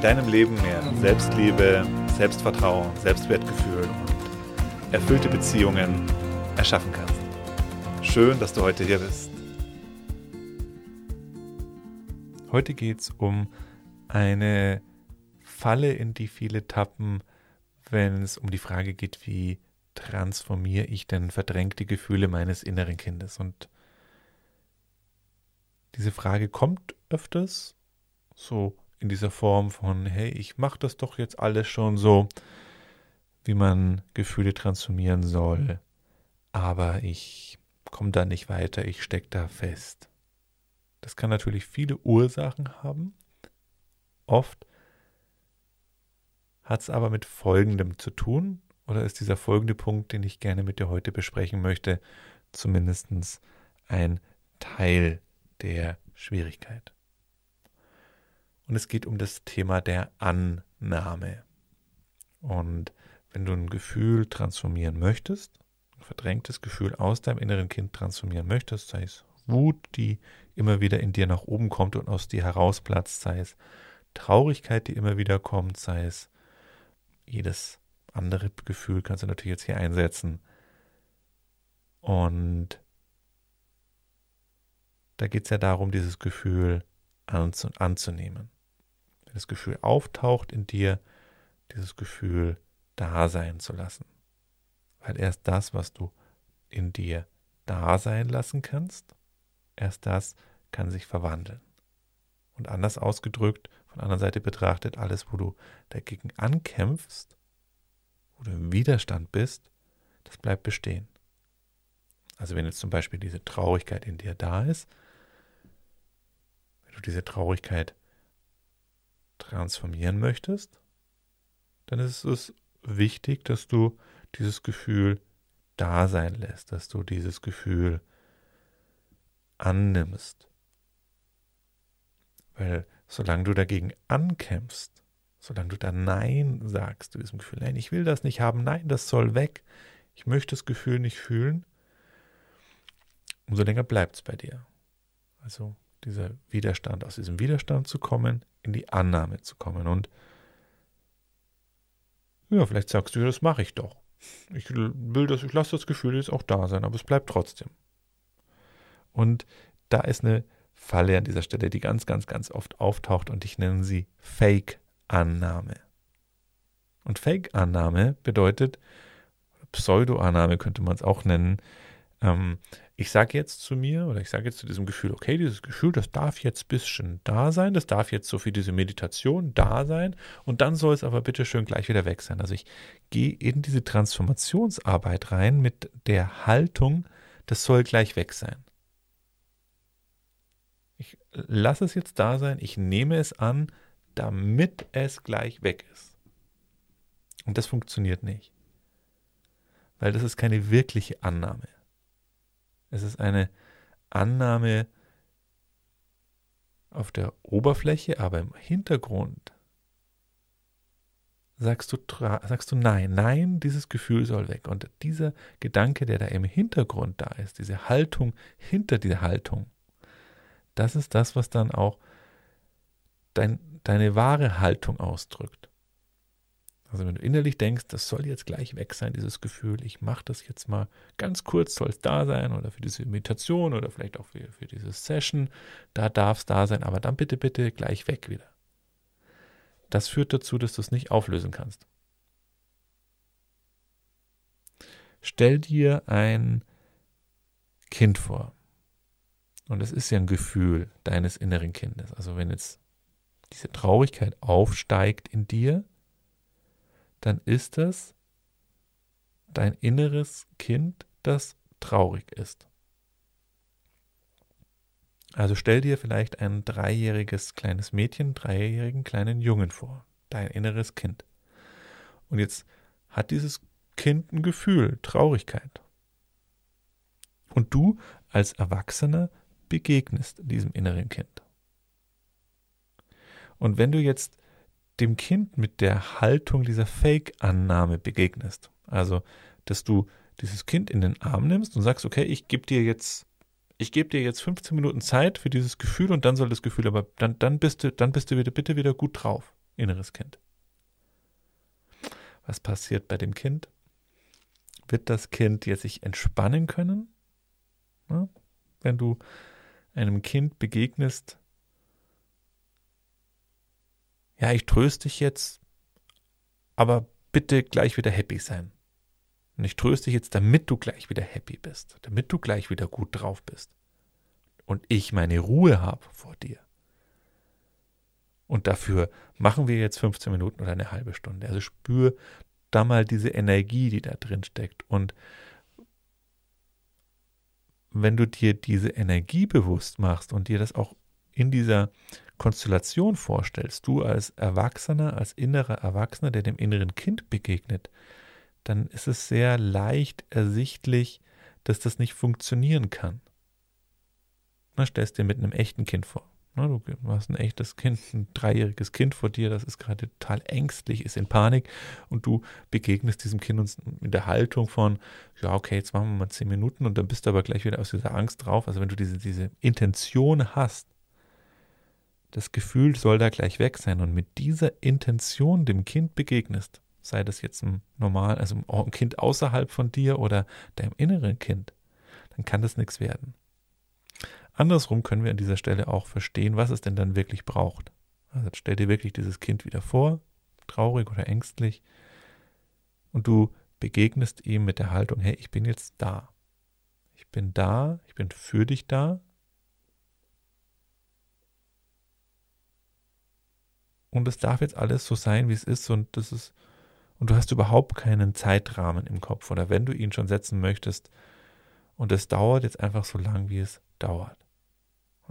deinem Leben mehr Selbstliebe, Selbstvertrauen, Selbstwertgefühl und erfüllte Beziehungen erschaffen kannst. Schön, dass du heute hier bist. Heute geht es um eine Falle, in die viele tappen, wenn es um die Frage geht, wie transformiere ich denn verdrängte Gefühle meines inneren Kindes? Und diese Frage kommt öfters so in dieser Form von, hey, ich mache das doch jetzt alles schon so, wie man Gefühle transformieren soll, aber ich komme da nicht weiter, ich stecke da fest. Das kann natürlich viele Ursachen haben. Oft hat es aber mit Folgendem zu tun, oder ist dieser folgende Punkt, den ich gerne mit dir heute besprechen möchte, zumindest ein Teil der Schwierigkeit. Und es geht um das Thema der Annahme. Und wenn du ein Gefühl transformieren möchtest, ein verdrängtes Gefühl aus deinem inneren Kind transformieren möchtest, sei es Wut, die immer wieder in dir nach oben kommt und aus dir herausplatzt, sei es Traurigkeit, die immer wieder kommt, sei es jedes andere Gefühl kannst du natürlich jetzt hier einsetzen. Und da geht es ja darum, dieses Gefühl anzunehmen. Das Gefühl auftaucht in dir, dieses Gefühl da sein zu lassen. Weil erst das, was du in dir da sein lassen kannst, erst das kann sich verwandeln. Und anders ausgedrückt, von anderer Seite betrachtet, alles, wo du dagegen ankämpfst, wo du im Widerstand bist, das bleibt bestehen. Also wenn jetzt zum Beispiel diese Traurigkeit in dir da ist, wenn du diese Traurigkeit transformieren möchtest, dann ist es wichtig, dass du dieses Gefühl da sein lässt, dass du dieses Gefühl annimmst. Weil solange du dagegen ankämpfst, Solange du dann Nein sagst zu diesem Gefühl, nein, ich will das nicht haben, nein, das soll weg, ich möchte das Gefühl nicht fühlen, umso länger bleibt es bei dir. Also dieser Widerstand, aus diesem Widerstand zu kommen, in die Annahme zu kommen. Und ja, vielleicht sagst du, das mache ich doch. Ich will das, ich lasse das Gefühl jetzt auch da sein, aber es bleibt trotzdem. Und da ist eine Falle an dieser Stelle, die ganz, ganz, ganz oft auftaucht und ich nenne sie Fake Annahme. Und Fake-Annahme bedeutet, Pseudo-Annahme könnte man es auch nennen. Ähm, ich sage jetzt zu mir oder ich sage jetzt zu diesem Gefühl, okay, dieses Gefühl, das darf jetzt ein bisschen da sein, das darf jetzt so für diese Meditation da sein und dann soll es aber bitte schön gleich wieder weg sein. Also ich gehe in diese Transformationsarbeit rein mit der Haltung, das soll gleich weg sein. Ich lasse es jetzt da sein, ich nehme es an, damit es gleich weg ist. Und das funktioniert nicht. Weil das ist keine wirkliche Annahme. Es ist eine Annahme auf der Oberfläche, aber im Hintergrund sagst du, sagst du nein, nein, dieses Gefühl soll weg. Und dieser Gedanke, der da im Hintergrund da ist, diese Haltung hinter dieser Haltung, das ist das, was dann auch dein deine wahre Haltung ausdrückt. Also wenn du innerlich denkst, das soll jetzt gleich weg sein, dieses Gefühl, ich mache das jetzt mal ganz kurz, soll es da sein oder für diese Meditation oder vielleicht auch für, für diese Session, da darf es da sein, aber dann bitte, bitte gleich weg wieder. Das führt dazu, dass du es nicht auflösen kannst. Stell dir ein Kind vor. Und es ist ja ein Gefühl deines inneren Kindes. Also wenn jetzt diese Traurigkeit aufsteigt in dir, dann ist es dein inneres Kind, das traurig ist. Also stell dir vielleicht ein dreijähriges kleines Mädchen, dreijährigen kleinen Jungen vor, dein inneres Kind. Und jetzt hat dieses Kind ein Gefühl, Traurigkeit. Und du als Erwachsener begegnest diesem inneren Kind. Und wenn du jetzt dem Kind mit der Haltung dieser Fake-Annahme begegnest, also dass du dieses Kind in den Arm nimmst und sagst, okay, ich gebe dir jetzt, ich gebe dir jetzt 15 Minuten Zeit für dieses Gefühl und dann soll das Gefühl, aber dann, dann bist du, dann bist du wieder, bitte wieder gut drauf, inneres Kind. Was passiert bei dem Kind? Wird das Kind jetzt sich entspannen können? Ja? Wenn du einem Kind begegnest, ja, ich tröste dich jetzt, aber bitte gleich wieder happy sein. Und ich tröste dich jetzt, damit du gleich wieder happy bist, damit du gleich wieder gut drauf bist. Und ich meine Ruhe habe vor dir. Und dafür machen wir jetzt 15 Minuten oder eine halbe Stunde. Also spür da mal diese Energie, die da drin steckt. Und wenn du dir diese Energie bewusst machst und dir das auch in dieser Konstellation vorstellst, du als Erwachsener, als innerer Erwachsener, der dem inneren Kind begegnet, dann ist es sehr leicht ersichtlich, dass das nicht funktionieren kann. Na, stellst dir mit einem echten Kind vor. Na, du hast ein echtes Kind, ein dreijähriges Kind vor dir, das ist gerade total ängstlich, ist in Panik und du begegnest diesem Kind in der Haltung von, ja, okay, jetzt machen wir mal zehn Minuten und dann bist du aber gleich wieder aus dieser Angst drauf. Also wenn du diese, diese Intention hast, das Gefühl soll da gleich weg sein und mit dieser Intention dem Kind begegnest, sei das jetzt ein normal, also ein Kind außerhalb von dir oder deinem inneren Kind, dann kann das nichts werden. Andersrum können wir an dieser Stelle auch verstehen, was es denn dann wirklich braucht. Also stell dir wirklich dieses Kind wieder vor, traurig oder ängstlich, und du begegnest ihm mit der Haltung, hey, ich bin jetzt da. Ich bin da, ich bin für dich da, und es darf jetzt alles so sein, wie es ist und das ist und du hast überhaupt keinen Zeitrahmen im Kopf oder wenn du ihn schon setzen möchtest und es dauert jetzt einfach so lang, wie es dauert.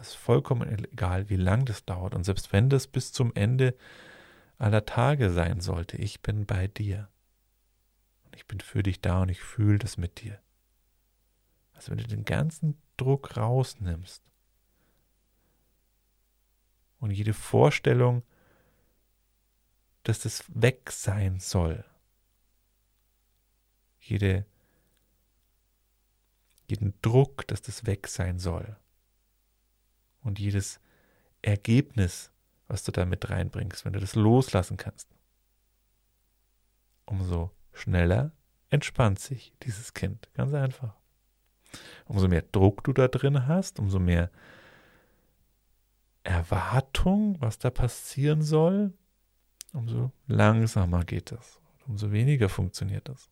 es ist vollkommen egal, wie lang das dauert und selbst wenn das bis zum Ende aller Tage sein sollte, ich bin bei dir. Und ich bin für dich da und ich fühle das mit dir. Also wenn du den ganzen Druck rausnimmst und jede Vorstellung, dass das weg sein soll. Jede, jeden Druck, dass das weg sein soll. Und jedes Ergebnis, was du da mit reinbringst, wenn du das loslassen kannst. Umso schneller entspannt sich dieses Kind. Ganz einfach. Umso mehr Druck du da drin hast, umso mehr Erwartung, was da passieren soll, umso langsamer geht das, umso weniger funktioniert das.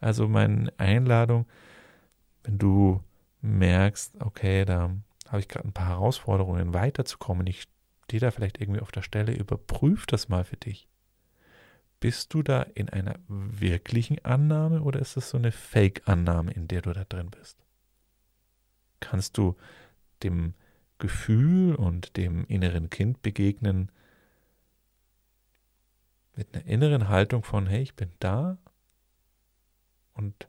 Also meine Einladung, wenn du merkst, okay, da habe ich gerade ein paar Herausforderungen weiterzukommen, ich stehe da vielleicht irgendwie auf der Stelle, überprüf das mal für dich. Bist du da in einer wirklichen Annahme oder ist das so eine Fake-Annahme, in der du da drin bist? Kannst du dem Gefühl und dem inneren Kind begegnen, mit einer inneren Haltung von, hey, ich bin da und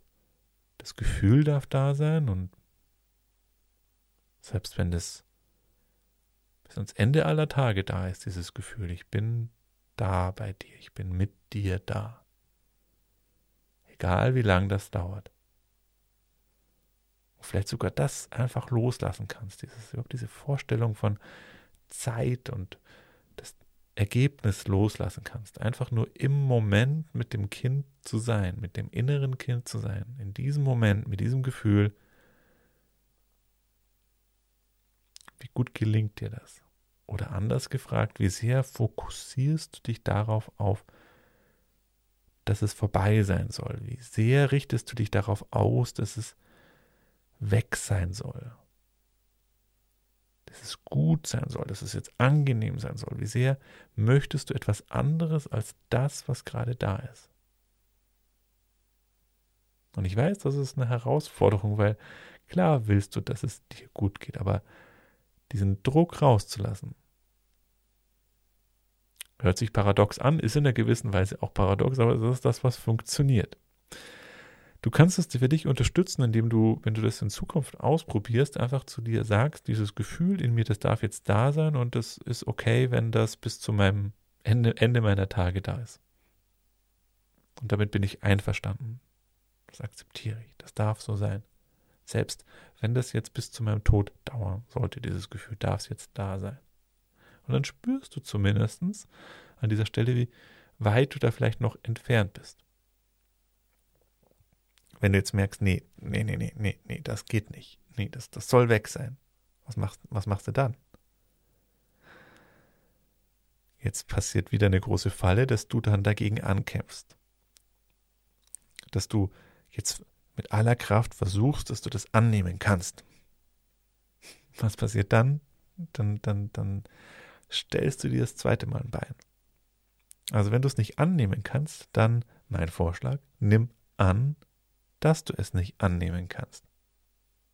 das Gefühl darf da sein und selbst wenn das bis ans Ende aller Tage da ist, dieses Gefühl, ich bin da bei dir, ich bin mit dir da. Egal wie lang das dauert. Und vielleicht sogar das einfach loslassen kannst, dieses, überhaupt diese Vorstellung von Zeit und Ergebnis loslassen kannst. Einfach nur im Moment mit dem Kind zu sein, mit dem inneren Kind zu sein. In diesem Moment, mit diesem Gefühl. Wie gut gelingt dir das? Oder anders gefragt, wie sehr fokussierst du dich darauf auf, dass es vorbei sein soll? Wie sehr richtest du dich darauf aus, dass es weg sein soll? Dass es gut sein soll, dass es jetzt angenehm sein soll. Wie sehr möchtest du etwas anderes als das, was gerade da ist? Und ich weiß, das ist eine Herausforderung, weil klar willst du, dass es dir gut geht, aber diesen Druck rauszulassen Hört sich paradox an, ist in einer gewissen Weise auch paradox, aber das ist das, was funktioniert. Du kannst es für dich unterstützen, indem du, wenn du das in Zukunft ausprobierst, einfach zu dir sagst, dieses Gefühl in mir, das darf jetzt da sein und das ist okay, wenn das bis zu meinem Ende, Ende meiner Tage da ist. Und damit bin ich einverstanden. Das akzeptiere ich. Das darf so sein. Selbst wenn das jetzt bis zu meinem Tod dauern sollte, dieses Gefühl darf es jetzt da sein. Und dann spürst du zumindest an dieser Stelle, wie weit du da vielleicht noch entfernt bist. Wenn du jetzt merkst, nee, nee, nee, nee, nee, nee, das geht nicht. Nee, das, das soll weg sein. Was machst, was machst du dann? Jetzt passiert wieder eine große Falle, dass du dann dagegen ankämpfst. Dass du jetzt mit aller Kraft versuchst, dass du das annehmen kannst. Was passiert dann? Dann, dann, dann stellst du dir das zweite Mal ein Bein. Also wenn du es nicht annehmen kannst, dann mein Vorschlag, nimm an, dass du es nicht annehmen kannst.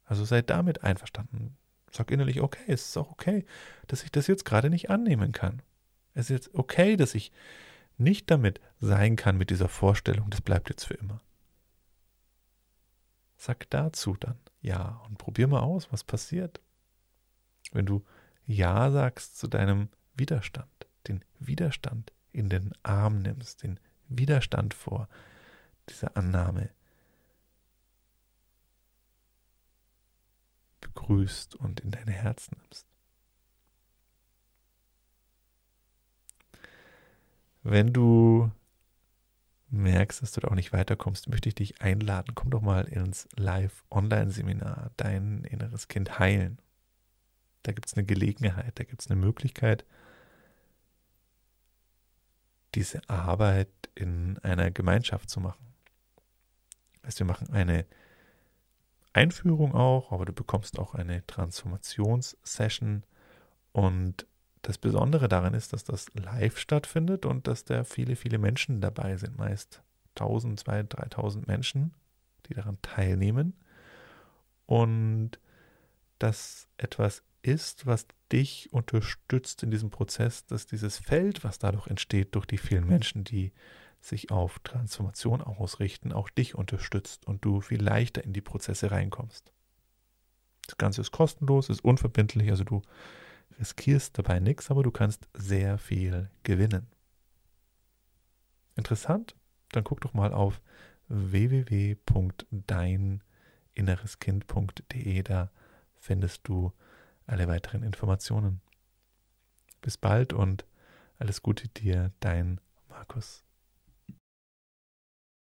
Also sei damit einverstanden. Sag innerlich, okay, es ist auch okay, dass ich das jetzt gerade nicht annehmen kann. Es ist jetzt okay, dass ich nicht damit sein kann mit dieser Vorstellung, das bleibt jetzt für immer. Sag dazu dann ja und probier mal aus, was passiert. Wenn du ja sagst zu deinem Widerstand, den Widerstand in den Arm nimmst, den Widerstand vor dieser Annahme, begrüßt und in dein Herz nimmst. Wenn du merkst, dass du da auch nicht weiterkommst, möchte ich dich einladen, komm doch mal ins Live-Online-Seminar Dein inneres Kind heilen. Da gibt es eine Gelegenheit, da gibt es eine Möglichkeit, diese Arbeit in einer Gemeinschaft zu machen. Also wir machen eine Einführung auch, aber du bekommst auch eine Transformationssession. Und das Besondere daran ist, dass das live stattfindet und dass da viele, viele Menschen dabei sind, meist 1000, 2000, 3000 Menschen, die daran teilnehmen. Und das etwas ist, was dich unterstützt in diesem Prozess, dass dieses Feld, was dadurch entsteht, durch die vielen Menschen, die sich auf Transformation ausrichten, auch dich unterstützt und du viel leichter in die Prozesse reinkommst. Das Ganze ist kostenlos, ist unverbindlich, also du riskierst dabei nichts, aber du kannst sehr viel gewinnen. Interessant? Dann guck doch mal auf www.deininnereskind.de, da findest du alle weiteren Informationen. Bis bald und alles Gute dir, dein Markus.